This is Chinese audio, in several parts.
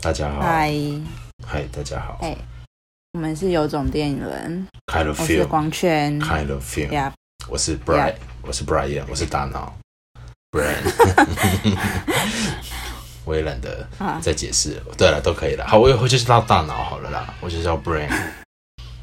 大家好，嗨，嗨，大家好。哎，我们是有种电影人，，Kind of 我是光圈。Of film，呀，我是 Brian，我是 Brian，我是大脑，Brian，我也懒得啊。再解释。了，对了，都可以了。好，我以后就叫大脑好了啦，我就叫 Brian。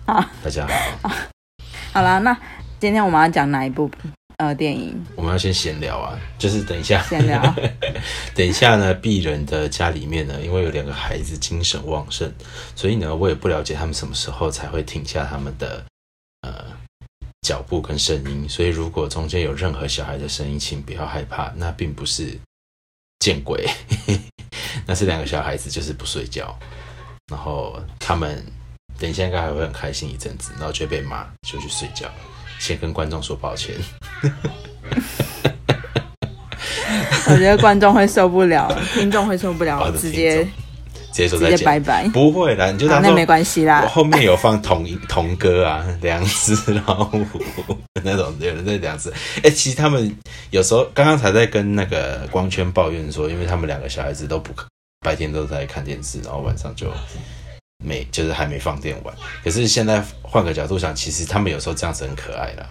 好大家好，好啦，那今天我们要讲哪一部呃电影？我们要先闲聊啊，就是等一下，闲聊 等一下呢，鄙人的家里面呢，因为有两个孩子精神旺盛，所以呢，我也不了解他们什么时候才会停下他们的呃脚步跟声音。所以如果中间有任何小孩的声音，请不要害怕，那并不是见鬼，那是两个小孩子就是不睡觉，然后他们等一下应该还会很开心一阵子，然后就被骂，就去睡觉。先跟观众说抱歉。我觉得观众会受不了，听众会受不了，直接直接说直接再见，拜拜。不会啦，你就好，当做那没关系我啦。后面有放童童歌啊，两只老虎那种，有人在两只。哎、其实他们有时候刚刚才在跟那个光圈抱怨说，因为他们两个小孩子都不白天都在看电视，然后晚上就没就是还没放电玩。可是现在换个角度想，其实他们有时候这样子很可爱啦。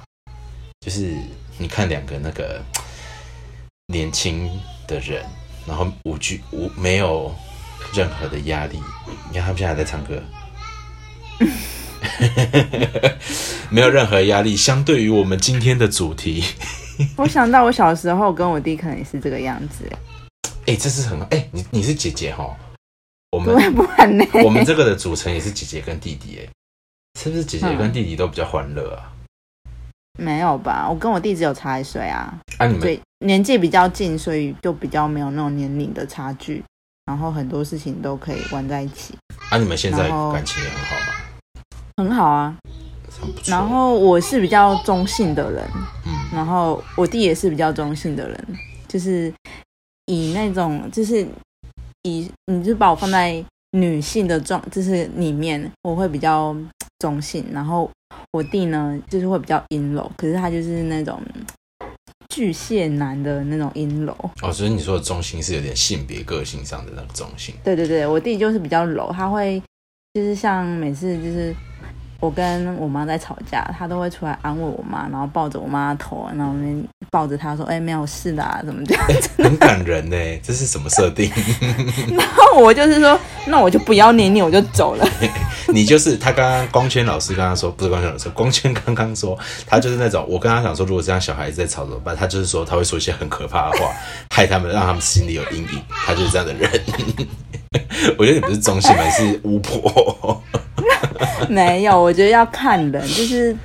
就是你看两个那个年轻的人，然后无惧无没有任何的压力。你看他们现在还在唱歌，没有任何压力。相对于我们今天的主题，我想到我小时候跟我弟可能也是这个样子，哎、这是很哎、你你是姐姐哈，我们对，不然呢？我们这个的组成也是姐姐跟弟弟，哎，是不是姐姐跟弟弟都比较欢乐啊？没有吧？我跟我弟只有差一岁啊，啊，你年纪比较近，所以就比较没有那种年龄的差距，然后很多事情都可以玩在一起，啊，你们现在然后感情也很好吧？很好啊。很不错。然后我是比较中性的人，嗯，然后我弟也是比较中性的人，就是以那种就是以你就把我放在女性的状就是里面，我会比较中性，然后我弟呢就是会比较阴柔，可是他就是那种巨蟹男的那种阴柔。哦，所以你说的中性是有点性别个性上的那个中性。对对对，我弟就是比较柔，他会就是像每次就是我跟我妈在吵架，他都会出来安慰我妈，然后抱着我妈的头，然后那边抱着她说：“哎、没有事的、啊，怎么这样 很感人呢，这是什么设定？？” 然后我就是说：“那我就不要黏你，我就走了。你就是他刚刚光圈老师刚刚说，不是光圈老师，光圈刚刚说他就是那种，我跟他讲说，如果这样小孩子在吵怎么办？他就是说他会说一些很可怕的话，害他们，让他们心里有阴影。他就是这样的人。我觉得你不是中性，你是巫婆。没有，我觉得要看人，就是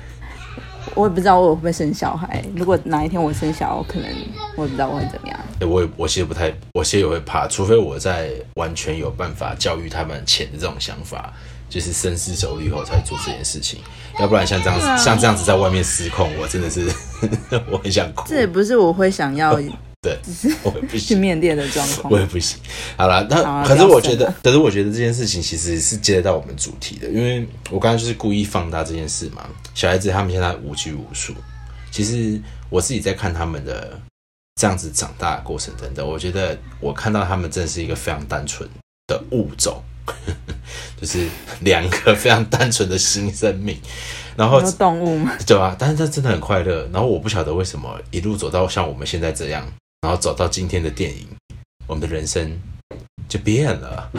我也不知道我会不会生小孩。如果哪一天我生小孩，我可能我也不知道我会怎么样。欸我也我其实不太，我其实也会怕，除非我在完全有办法教育他们钱的这种想法，就是深思熟虑后才做这件事情，要不然像这样子，啊像这样子在外面失控，我真的是 我很想哭这。也不是我会想要 对，我也不去行，面店的状况我。也不行。好了，那、啊可是我觉得可是我觉得这件事情其实是接得到我们主题的，因为我刚刚就是故意放大这件事嘛。小孩子他们现在无拘无束，其实我自己在看他们的这样子长大的过程等等，我觉得我看到他们真的是一个非常单纯的物种，就是两个非常单纯的新生命，然后动物吗？对啊，但是他真的很快乐。然后我不晓得为什么一路走到像我们现在这样，然后走到今天的电影，我们的人生就变了。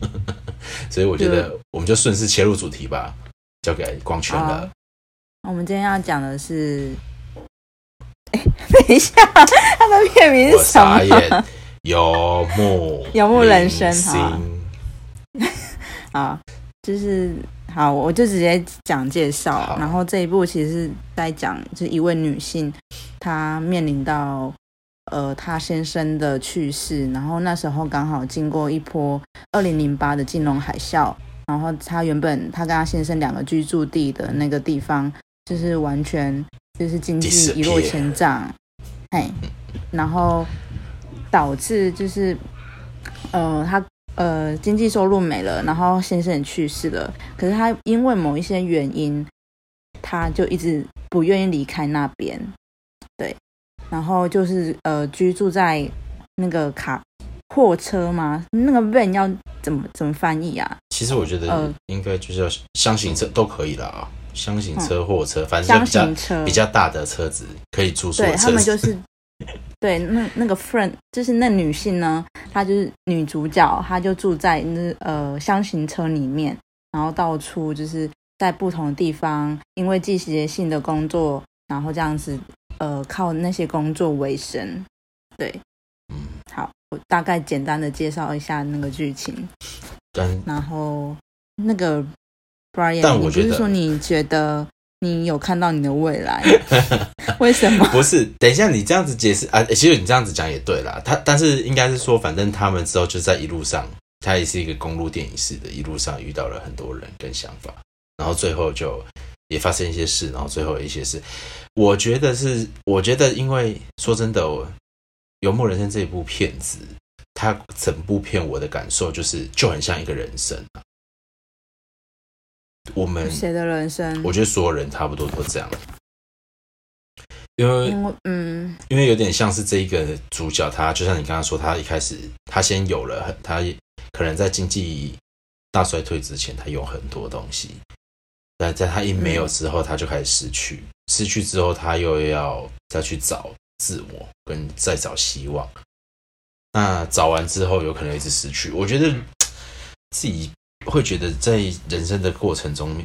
所以我觉得我们就顺势切入主题吧，交给光圈了。我们今天要讲的是，哎，等一下，它的片名是什么？游牧游牧人生明好啊星啊，就是好，我就直接讲介绍。然后这一部其实是在讲，就是一位女性，她面临到呃她先生的去世，然后那时候刚好经过一波二零零八的金融海啸，然后她原本她跟她先生两个居住地的那个地方，就是完全就是经济一落千丈，嘿，然后导致就是呃她呃经济收入没了，然后先生也去世了，可是他因为某一些原因，他就一直不愿意离开那边，对，然后就是呃居住在那个卡货车吗？那个 van 要怎么怎么翻译啊？其实我觉得呃应该就是要箱型车都可以啦啊，箱型车、货车，反正就比较比较大的车子可以住宿对他。们就是对那那个 friend，就是那女性呢，她就是女主角，她就住在那呃箱型车里面，然后到处就是在不同的地方，因为季节性的工作，然后这样子呃靠那些工作为生。对，嗯，好，我大概简单的介绍一下那个剧情，但然后那个 Brian，但我觉得你不是说你觉得你有看到你的未来？为什么？不是，等一下你这样子解释啊，其实你这样子讲也对啦。他但是应该是说，反正他们之后就在一路上，他也是一个公路电影式的，一路上遇到了很多人跟想法，然后最后就也发生一些事，然后最后一些事，我觉得是，我觉得因为说真的，我《游牧人生》这一部片子，它整部片我的感受就是就很像一个人生啊。我们谁的人生？我觉得所有人差不多都这样，因为因为嗯，因为有点像是这一个主角，他就像你刚刚说，他一开始他先有了很，他可能在经济大衰退之前，他有很多东西，但在他一没有之后，他就开始失去，失去之后，他又要再去找自我，跟再找希望。那找完之后，有可能一直失去。我觉得自己会觉得，在人生的过程中，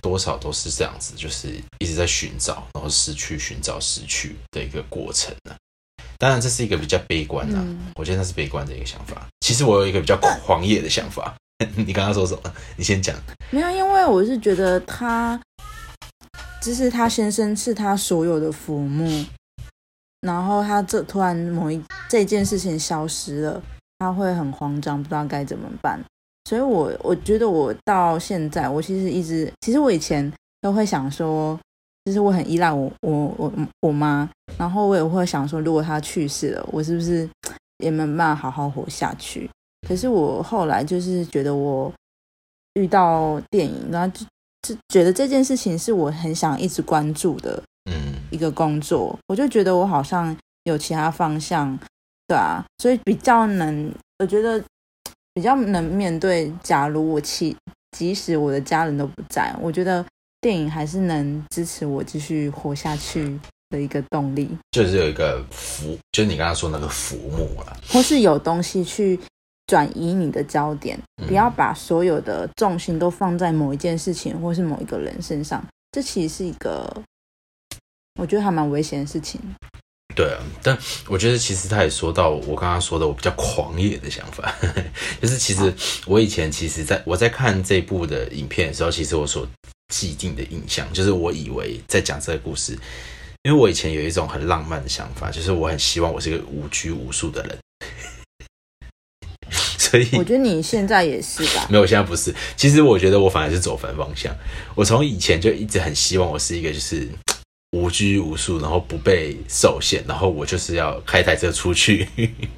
多少都是这样子，就是一直在寻找，然后失去、寻找、失去的一个过程呢、当然，这是一个比较悲观的、嗯我觉得那是悲观的一个想法。其实我有一个比较狂野的想法。你刚刚说什么？你先讲。没有，因为我是觉得他，就是他先生是他所有的父母，然后他这突然某一这件事情消失了，他会很慌张，不知道该怎么办。所以我我觉得我到现在，我其实一直，其实我以前都会想说，就是我很依赖我我我我妈，然后我也会想说，如果她去世了，我是不是也没办法好好活下去？可是我后来就是觉得我遇到电影，然后就就觉得这件事情是我很想一直关注的嗯一个工作，我就觉得我好像有其他方向，对啊，所以比较能，我觉得比较能面对。假如我其即使我的家人都不在，我觉得电影还是能支持我继续活下去的一个动力，就是有一个浮，就是你刚刚说那个浮木啊。或是有东西去转移你的焦点，嗯不要把所有的重心都放在某一件事情或是某一个人身上，这其实是一个我觉得还蛮危险的事情。对啊，但我觉得其实他也说到我刚刚说的我比较狂野的想法，就是其实我以前其实在我在看这部的影片的时候，其实我所既定的印象就是我以为在讲这个故事，因为我以前有一种很浪漫的想法，就是我很希望我是一个无拘无束的人，所以我觉得你现在也是吧？没有，我现在不是。其实我觉得我反而是走反方向。我从以前就一直很希望我是一个就是无拘无束，然后不被受限，然后我就是要开台车出去，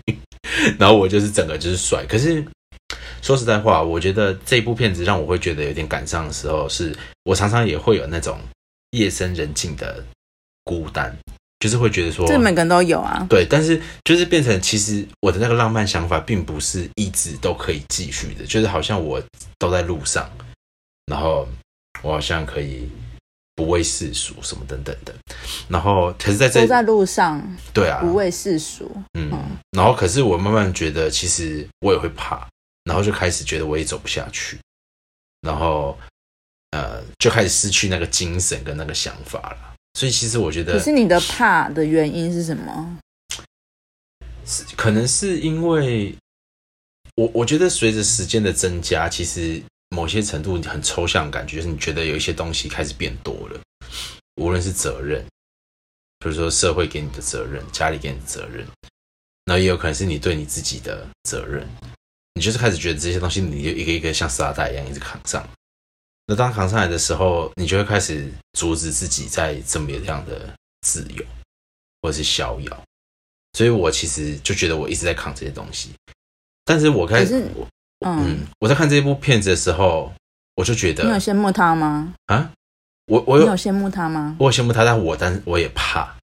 然后我就是整个就是甩。可是说实在话，我觉得这部片子让我会觉得有点感伤的时候，是我常常也会有那种夜深人静的孤单，就是会觉得说，这每个人都有啊。对，但是就是变成，其实我的那个浪漫想法，并不是一直都可以继续的，就是好像我都在路上，然后我好像可以不畏世俗什么等等的，然后可是在这都在路上，对啊，不畏世俗。嗯嗯，然后可是我慢慢觉得，其实我也会怕，然后就开始觉得我也走不下去，然后呃，就开始失去那个精神跟那个想法了。所以其实我觉得可是你的怕的原因是什么？是可能是因为我我觉得随着时间的增加，其实某些程度很抽象的感觉，就是你觉得有一些东西开始变多了，无论是责任，比如说社会给你的责任，家里给你的责任，那也有可能是你对你自己的责任，你就是开始觉得这些东西你就一个一个像沙袋一样一直扛上。那当扛上来的时候，你就会开始阻止自己在这么样的自由或者是逍遥。所以我其实就觉得我一直在扛这些东西，但是我开始，我嗯嗯，，我在看这部片子的时候，我就觉得你有得羡慕他吗？啊，我我有你有羡慕他吗？我有羡慕他，但我但我也怕，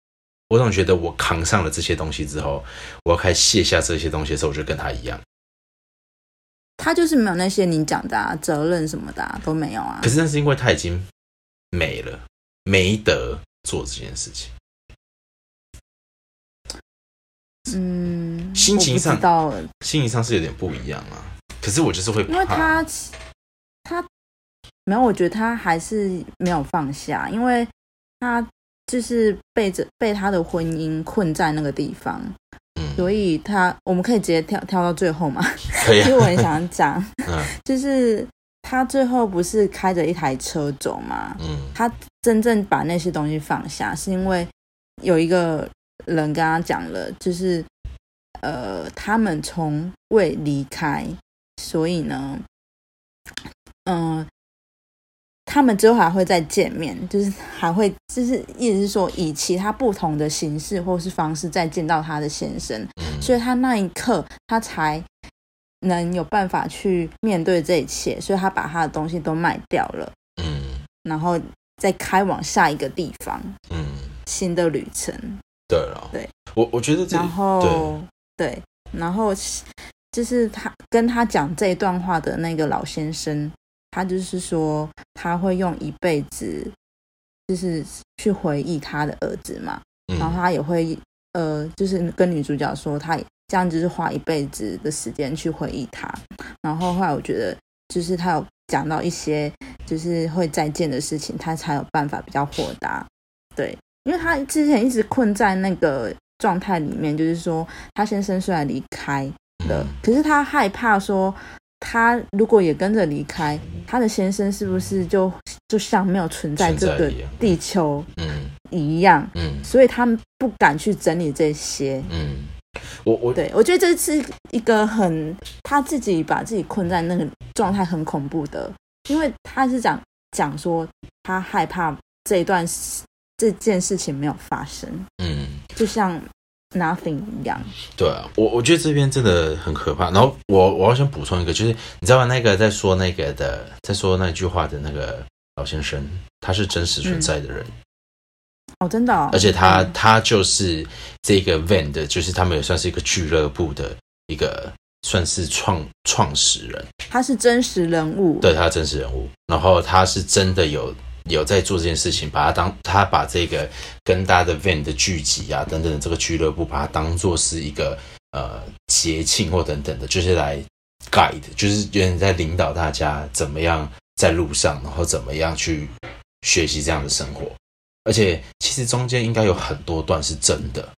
我总觉得我扛上了这些东西之后，我要开始卸下这些东西的时候，我就跟他一样。他就是没有那些你讲的、啊、责任什么的、啊、都没有啊可。是那是因为他已经没了，没得做这件事情。嗯，心情上心情上是有点不一样啊。可是我就是会怕，因为他他没有，我觉得他还是没有放下，因为他就是被着被他的婚姻困在那个地方，嗯，所以他我们可以直接跳跳到最后嘛。可以啊 其实，我很想讲，嗯就是他最后不是开着一台车走嘛？嗯他真正把那些东西放下，是因为有一个人跟他讲了，就是呃，他们从未离开，所以呢，嗯、他们之后还会再见面，就是还会，就是意思是说，以其他不同的形式或是方式再见到他的先生，嗯，所以他那一刻他才能有办法去面对这一切，所以他把他的东西都卖掉了，嗯。然后再开往下一个地方，嗯，新的旅程。对了，对，我我觉得这然后对，然后就是他跟他讲这一段话的那个老先生，他就是说他会用一辈子，就是去回忆他的儿子嘛，嗯然后他也会呃，就是跟女主角说，他这样就是花一辈子的时间去回忆他。然后后来我觉得，就是他有讲到一些就是会再见的事情，他才有办法比较豁达。对，因为他之前一直困在那个状态里面，就是说他先生虽然离开可是他害怕说。他如果也跟着离开，他的先生是不是就就像没有存在这个地球嗯一样？嗯所以他们不敢去整理这些。嗯，我我对我觉得这是一个很他自己把自己困在那个状态很恐怖的，因为他是讲讲说他害怕这一段这件事情没有发生，嗯。就像 nothing 一样。对啊，我我觉得这边真的很可怕。然后我我要想补充一个，就是你知道吗？那个在说那个的，在说那句话的那个老先生，他是真实存在的人，哦，真的、哦，而且他、嗯他就是这个 Van 的，就是他们也算是一个俱乐部的一个算是创创始人，他是真实人物，对他真实人物。然后他是真的有有在做这件事情，把它当他把这个跟大家的 Van 的聚集啊等等的这个俱乐部，把它当做是一个呃节庆或等等的，就是来 guide，就是有点在领导大家怎么样在路上，然后怎么样去学习这样的生活。而且其实中间应该有很多段是真的，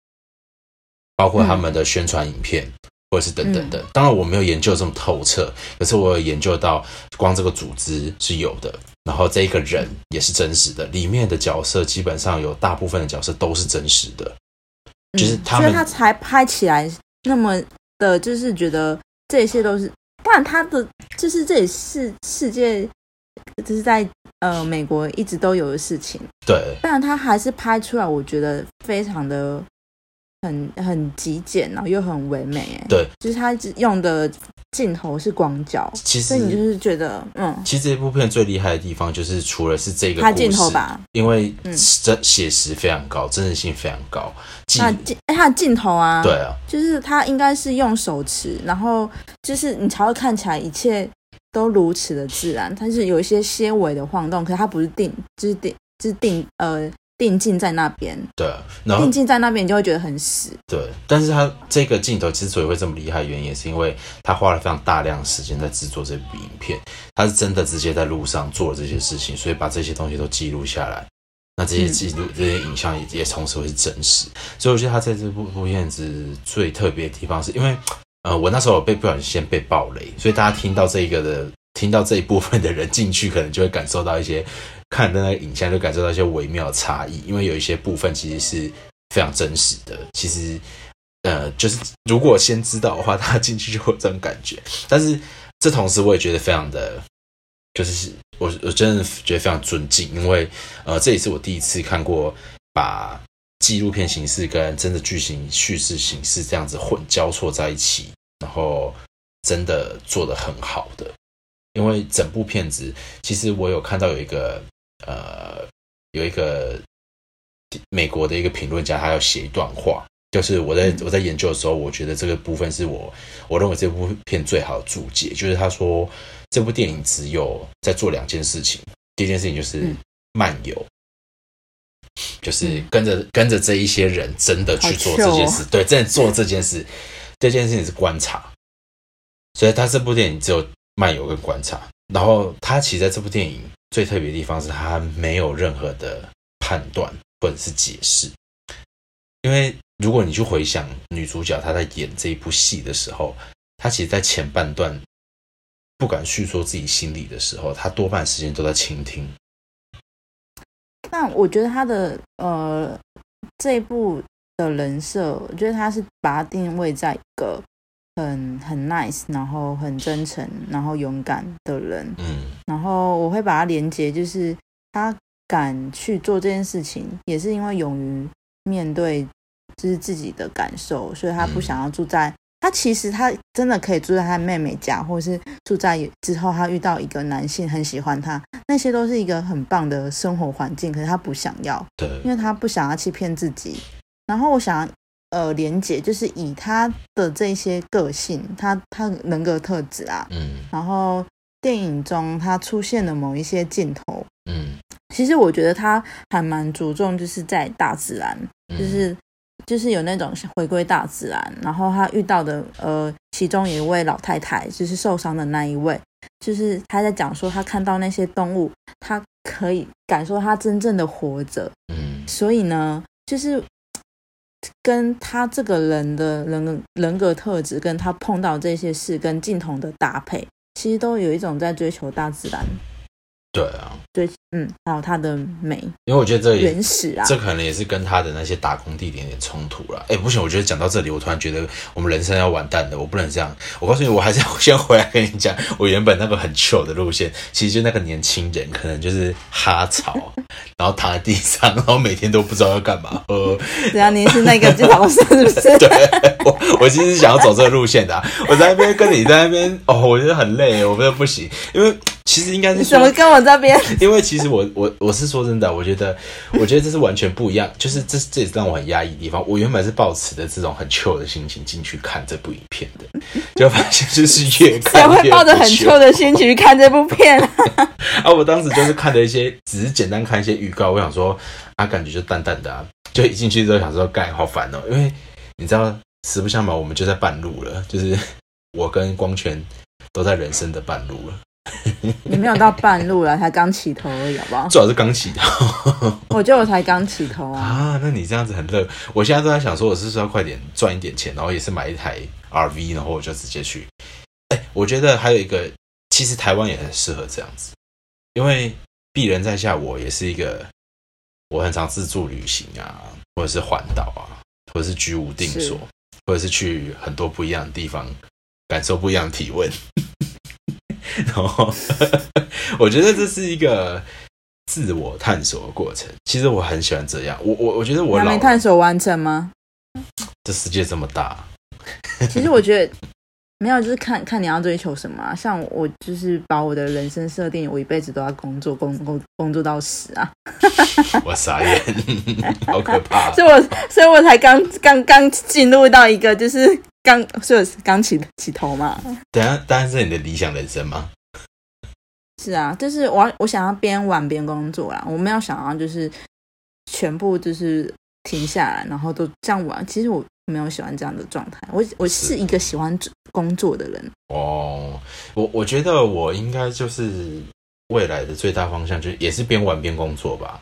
包括他们的宣传影片。或者是等等的，当然我没有研究这么透彻，可是我有研究到，光这个组织是有的，然后这一个人也是真实的，里面的角色基本上有大部分的角色都是真实的，嗯就是他们所以他才拍起来那么的，就是觉得这些都是，不然他的就是这也是世界，就是在呃美国一直都有的事情，对，但他还是拍出来，我觉得非常的很很极简，然后又很唯美，哎，对，就是他用的镜头是广角，其所以你就是觉得，嗯，其实这部片最厉害的地方就是除了是这个他故事镜头吧，因为嗯。真写实非常高，真实性非常高，记他镜哎他的镜头啊，对啊，就是它应该是用手持，然后就是你才会看起来一切都如此的自然。它是有一些些微的晃动，可是它不是定，就是定，就是定呃定镜在那边，对啊，然后定镜在那边，你就会觉得很死。对，但是他这个镜头之所以会这么厉害，原因也是因为他花了非常大量的时间在制作这部影片，他是真的直接在路上做了这些事情，所以把这些东西都记录下来。那这些记录、这些影像也也同时会是真实，所以我觉得他在这部部片子最特别的地方，是因为呃，我那时候被不小心先被暴雷，所以大家听到这一个的听到这一部分的人进去，可能就会感受到一些看的那个影像，就感受到一些微妙的差异，因为有一些部分其实是非常真实的。其实，呃，就是如果先知道的话，他进去就会有这种感觉。但是这同时我也觉得非常的，就是我我真的觉得非常尊敬，因为呃，这也是我第一次看过把纪录片形式跟真的剧情叙事形式这样子混交错在一起，然后真的做得很好的。因为整部片子，其实我有看到有一个呃，有一个美国的一个评论家，他要写一段话，就是我在我在研究的时候，我觉得这个部分是我我认为这部片最好的注解，就是他说这部电影只有在做两件事情，第一件事情就是嗯漫游。就是跟着跟着这一些人真的去做这件事，对，真的做这件事，这件事情是观察，所以他这部电影只有漫游跟观察。然后他其实在这部电影最特别的地方是他没有任何的判断或者是解释，因为如果你去回想女主角她在演这一部戏的时候，她其实，在前半段不敢叙说自己心里的时候，她多半时间都在倾听。那我觉得她的呃这一部的人设，我觉得她是把它定位在一个很很 nice，然后很真诚，然后勇敢的人。嗯然后我会把它连接，就是他敢去做这件事情，也是因为勇于面对就是自己的感受，所以他不嗯想要住在。他其实他真的可以住在他妹妹家，或是住在之后他遇到一个男性很喜欢他，那些都是一个很棒的生活环境，可是他不想要，对，因为他不想要欺骗自己。然后我想要呃连结，就是以他的这些个性，他他人格特质啊，嗯然后电影中他出现的某一些镜头，嗯，其实我觉得他还蛮着重就是在大自然，嗯就是就是有那种回归大自然。然后他遇到的呃，其中有一位老太太，就是受伤的那一位，就是他在讲说他看到那些动物，他可以感受他真正的活着。嗯所以呢，就是跟他这个人的人人格特质，跟他碰到这些事跟镜头的搭配，其实都有一种在追求大自然，对啊，对嗯，还有它的美因为我觉得这也原始啊。这可能也是跟他的那些打工地点有点冲突了。哎，不行，我觉得讲到这里，我突然觉得我们人生要完蛋了，我不能这样。我告诉你，我还是要 先回来跟你讲，我原本那个很 chill 的路线，其实就那个年轻人，可能就是哈草，然后躺在地上，然后每天都不知道要干嘛。呃，只要您是那个剧老师，是不是？对我，我其实是想要走这个路线的啊、我在那边跟你在那边，哦，我觉得很累，我觉得不行，因为其实应该是说你怎么跟我这边？因为其实我我我是说真的，我觉得我觉得这是完全不一样，就是这这也是让我很压抑的地方。我原本是抱持的这种很 chill 的心情进去看这部影片的，就发现就是越看越会抱着很 chill 臭的心情去看这部片？啊！我当时就是看了一些，只是简单看一些预告，我想说啊，感觉就淡淡的啊，就一进去之后想说，干好烦哦，因为你知道，实不相瞒，我们就在半路了，就是我跟光泉都在人生的半路了，你没有到半路了，才刚起头而已，好不好？最好是刚起头。我觉得我才刚起头啊。啊，那你这样子很热。我现在都在想说，我是不是要快点赚一点钱，然后也是买一台 RV，然后我就直接去。哎，我觉得还有一个，其实台湾也很适合这样子，因为鄙人在下，我也是一个我很常自助旅行啊，或者是环岛啊，或者是居无定所，或者是去很多不一样的地方，感受不一样的体温。我觉得这是一个自我探索的过程。其实我很喜欢这样。我我我觉得我还老没探索完成吗？这世界这么大，其实我觉得没有，就是看看你要追求什么、啊。像我就是把我的人生设定，我一辈子都要工作，工工工作到死啊！我傻眼，好可怕。所以我所以我才刚刚刚进入到一个就是刚，所以我刚起起头嘛。等下，当然是你的理想人生吗？是啊，就是我要我想要边玩边工作啦，我没有想要就是全部就是停下来，然后都这样玩。其实我没有喜欢这样的状态，我我是是一个喜欢工作的人。哦，我我觉得我应该就是未来的最大方向，就是也是边玩边工作吧。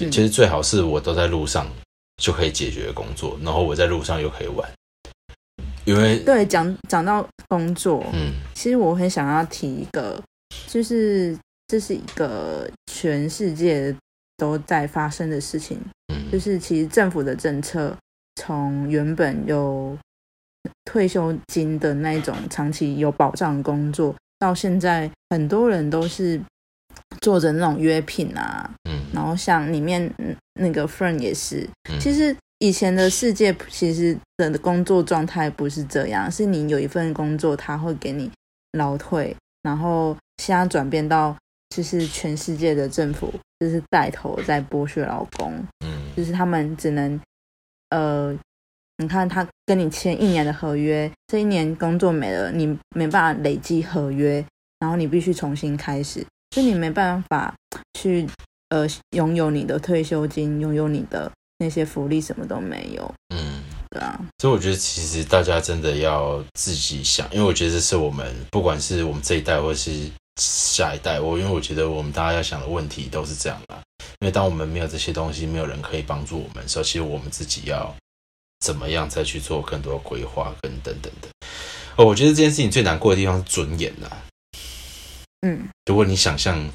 嗯其实最好是我都在路上就可以解决工作，然后我在路上又可以玩，因为对，讲讲到工作，嗯其实我很想要提一个，就是这是一个全世界都在发生的事情，就嗯是其实政府的政策从原本有退休金的那种长期有保障的工作，到现在很多人都是做着那种约聘啊，嗯。然后像里面嗯那个 friend 也是，嗯，其实以前的世界其实的工作状态不是这样，是你有一份工作，他会给你劳退，然后现在转变到就是全世界的政府就是带头在剥削劳工，嗯。就是他们只能呃，你看他跟你签一年的合约，这一年工作没了，你没办法累积合约，然后你必须重新开始，所以你没办法去呃拥有你的退休金，拥有你的那些福利，什么都没有。嗯，对啊，所以我觉得其实大家真的要自己想，因为我觉得这是我们不管是我们这一代或是下一代，我因为我觉得我们大家要想的问题都是这样啦。因为当我们没有这些东西，没有人可以帮助我们的时候，其实我们自己要怎么样再去做更多规划跟等等的。哦，我觉得这件事情最难过的地方是尊严呐、嗯，如果你想象，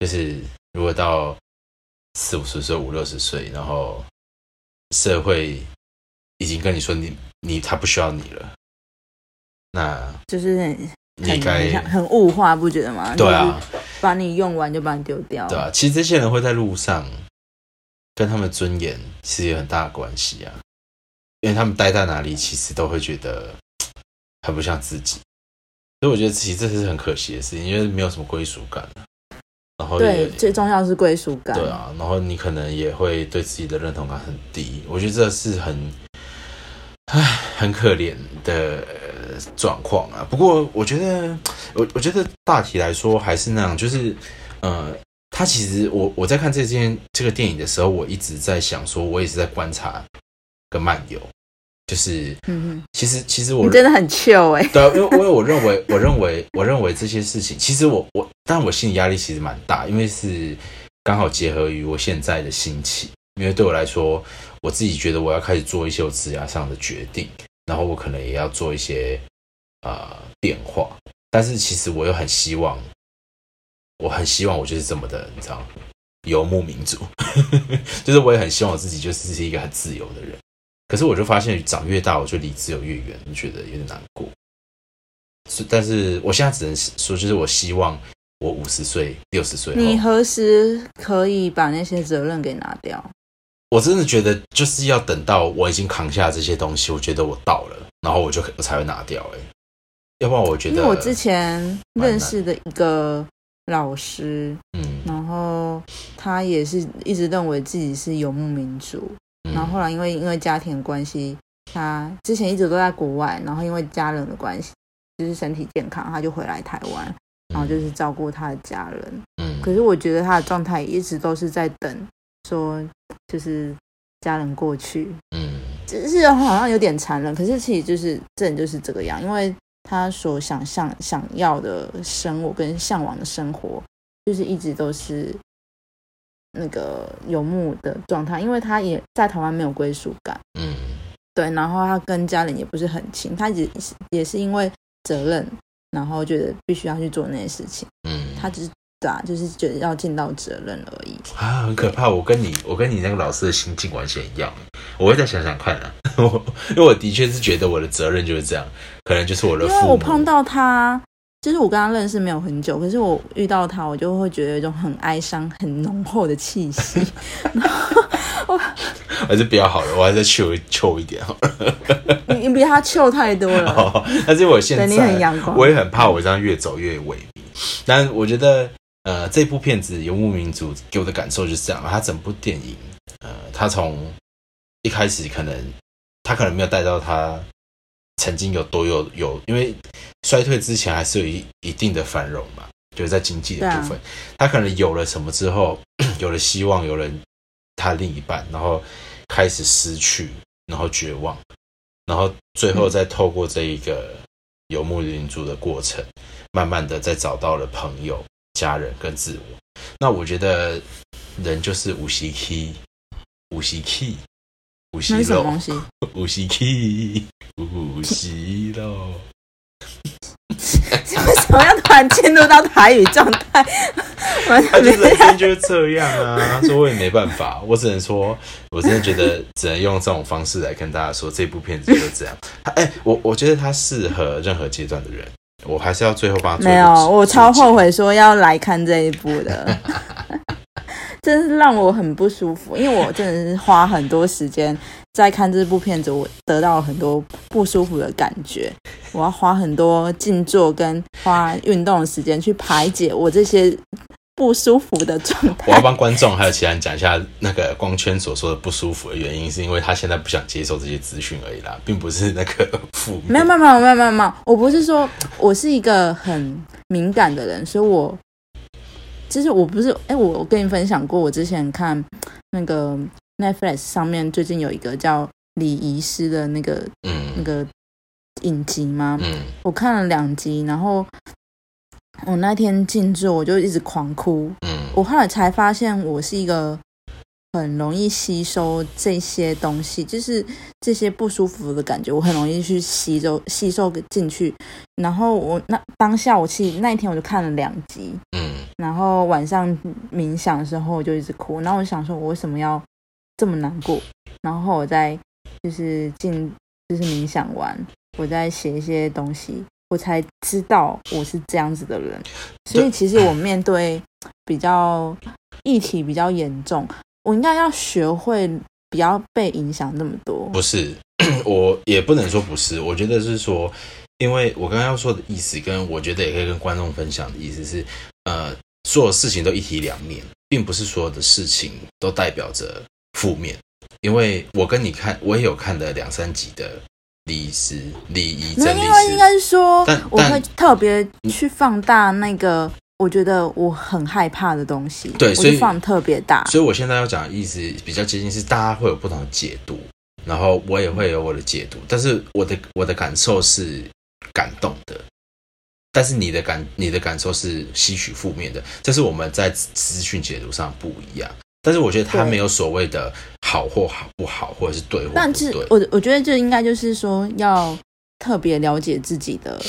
就是如果到四五十岁、五六十岁，然后社会已经跟你说你你他不需要你了，那就是你该很像很物化，不觉得吗？对啊，把你用完就把你丢掉。对啊，其实这些人会在路上跟他们尊严其实有很大的关系啊，因为他们待在哪里，其实都会觉得很不像自己，所以我觉得其实这是很可惜的事情，因为没有什么归属感啊然后对，最重要是归属感。对啊，然后你可能也会对自己的认同感很低，我觉得这是很，唉，很可怜的呃状况啊。不过我觉得，我我觉得大体来说还是那样，就是呃，他其实我我在看这件这个电影的时候，我一直在想说，我也是在观察跟漫游，就是嗯其实其实，我真的很 chill 哎、对啊，因为因为我认为，我认为，我认为这些事情，其实我我，但我心理压力其实蛮大，因为是刚好结合于我现在的心情，因为对我来说，我自己觉得我要开始做一些我职业上的决定，然后我可能也要做一些呃变化，但是其实我又很希望，我很希望我就是这么的，你知道，游牧民族，就是我也很希望我自己就是一个很自由的人。可是我就发现长越大，我就离自由越远，就觉得有点难过。是，但是我现在只能说，就是我希望我五十岁、六十岁你，何时可以把那些责任给拿掉？我真的觉得就是要等到我已经扛下这些东西，我觉得我到了，然后我就我才会拿掉、欸。哎，要不然我觉得因为我之前认识的一个老师，嗯。然后他也是一直认为自己是游牧民族，嗯。然后后来因为因为家庭的关系，他之前一直都在国外，然后因为家人的关系，就是身体健康，他就回来台湾，然后就是照顾他的家人。嗯。可是我觉得他的状态一直都是在等，说就是家人过去，嗯。只是好像有点残忍，可是其实就是这人就是这个样，因为他所想象想要的生活跟向往的生活，就是一直都是那个游牧的状态，因为他也在台湾没有归属感，嗯。对，然后他跟家人也不是很亲，他也是也是因为责任，然后觉得必须要去做那些事情，嗯，他只是对啊，就是觉得要尽到责任而已。啊，很可怕。我跟你，我跟你那个老师的心境完全一样。我会再想想看啊，我 因为我的确是觉得我的责任就是这样，可能就是我的因父母。为我碰到他，就是我跟他认识没有很久，可是我遇到他，我就会觉得有一种很哀伤、很浓厚的气息。我 还是比较好了，我还是求求一点好了。你你比他糗太多了，哦，但是我现在你很阳光我也很怕我这样越走越萎靡。但我觉得，呃，这部片子《游牧民族》给我的感受就是这样，它整部电影，呃，它从一开始可能他可能没有带到他曾经有多有有，因为衰退之前还是有一一定的繁荣嘛，就是在经济的部分，他可能有了什么之后，有了希望，有了他另一半，然后开始失去，然后绝望，然后最后再透过这一个游牧民族的过程，慢慢的再找到了朋友、家人跟自我。那我觉得人就是无锡 key，无锡 key，无锡那是什么肉东，西？无锡 key，无锡肉。为什么要突然进入到台语状态？完 他就生就是这样啊，所以我也没办法，我只能说，我真的觉得只能用这种方式来跟大家说，这部片子就是这样。他哎、我我觉得它适合任何阶段的人，我还是要最后帮他做没有，我超后悔说要来看这一部的，真是让我很不舒服，因为我真的是花很多时间在看这部片子，我得到了很多不舒服的感觉。我要花很多静坐跟花运动的时间去排解我这些不舒服的状态。我要帮观众还有其他人讲一下，那个光圈所说的不舒服的原因，是因为他现在不想接受这些资讯而已啦，并不是那个负面。没有没有没有没有没有没有，我不是说我是一个很敏感的人，所以我就是我不是哎，我我跟你分享过，我之前看那个 Netflix 上面最近有一个叫礼仪师的那个嗯那个影集吗？嗯我看了两集，然后我那天静坐，我就一直狂哭。嗯我后来才发现，我是一个很容易吸收这些东西，就是这些不舒服的感觉，我很容易去吸收吸收进去。然后我那当下，我其实那一天我就看了两集，嗯然后晚上冥想的时候我就一直哭，然后我就想说，我为什么要这么难过？然后我再就是进就是冥想完，我再写一些东西，我才知道我是这样子的人。所以其实我面对比较议题比较严重，我应该要学会不要被影响那么多。不是，我也不能说不是，我觉得是说，因为我刚刚要说的意思，跟我觉得也可以跟观众分享的意思是，呃，所有事情都一体两面，并不是所有的事情都代表着负面。因为我跟你看，我也有看了两三集的礼仪师、礼仪没有，真理师，因为应该是说但，我会特别去放大那个我觉得我很害怕的东西，对所以就放特别大。所以我现在要讲的意思比较接近是，大家会有不同的解读，然后我也会有我的解读，但是我的我的感受是感动的，但是你的感你的感受是吸取负面的，这是我们在资资讯解读上不一样。但是我觉得他没有所谓的好或好不好，或者是对或但是不对。我我觉得这应该就是说要特别了解自己的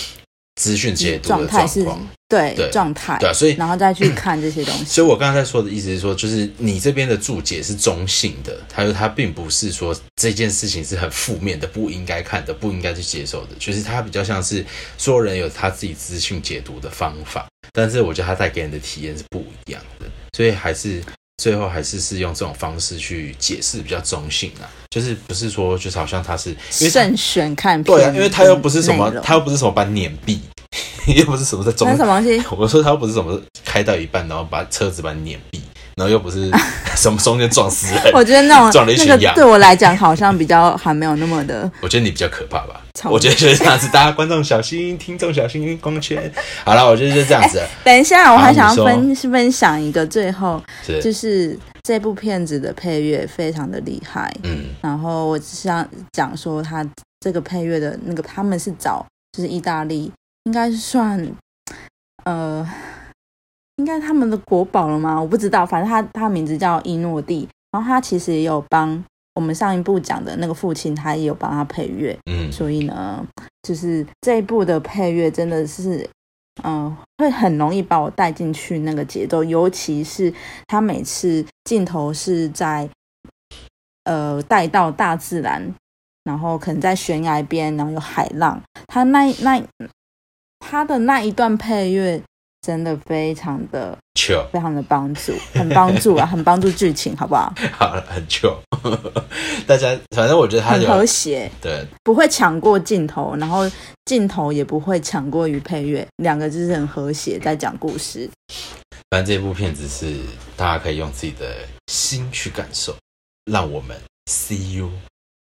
资讯解读的状态是，对对状态，对啊，所以然后再去看这些东西。所以我刚才在说的意思是说，就是你这边的注解是中性的，他说他并不是说这件事情是很负面的，不应该看的，不应该去接受的。就是他比较像是所有人有他自己资讯解读的方法，但是我觉得他带给人的体验是不一样的，所以还是最后还是是用这种方式去解释比较中性啊，就是不是说就是好像他是慎选看片，对啊，因为他又不是什么他，又不是什么把你碾毙，又不是什么在中那什么东西？我说他又不是什么开到一半，然后把车子把你碾毙，然后又不是 什么中间撞死人。我觉得那种撞了一群羊那个对我来讲好像比较还没有那么的我觉得你比较可怕吧？超我觉得就是这样子，大家观众小心，听众小心，光圈。好了，我觉得就这样子了，等一下，我还想要分分享一个，最后就是这部片子的配乐非常的厉害。嗯然后我只想讲说，他这个配乐的那个他们是找就是意大利，应该是算呃，应该他们的国宝了吗？我不知道，反正他他名字叫伊诺蒂，然后他其实也有帮我们上一部讲的那个父亲，他也有帮他配乐。嗯所以呢，就是这一部的配乐真的是，嗯、会很容易把我带进去那个节奏，尤其是他每次镜头是在，呃，带到大自然，然后可能在悬崖边，然后有海浪，他那那他的那一段配乐真的非常的糗，非常的帮助，很帮助啊，很帮助剧情，好不好？好了，很糗。大家反正我觉得他很和谐。对不会抢过镜头，然后镜头也不会抢过于配乐，两个就是很和谐在讲故事。反正这部片子是大家可以用自己的心去感受，让我们 see you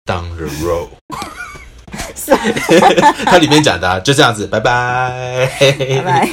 down the road。它里面讲的、啊、就这样子，拜拜，拜拜。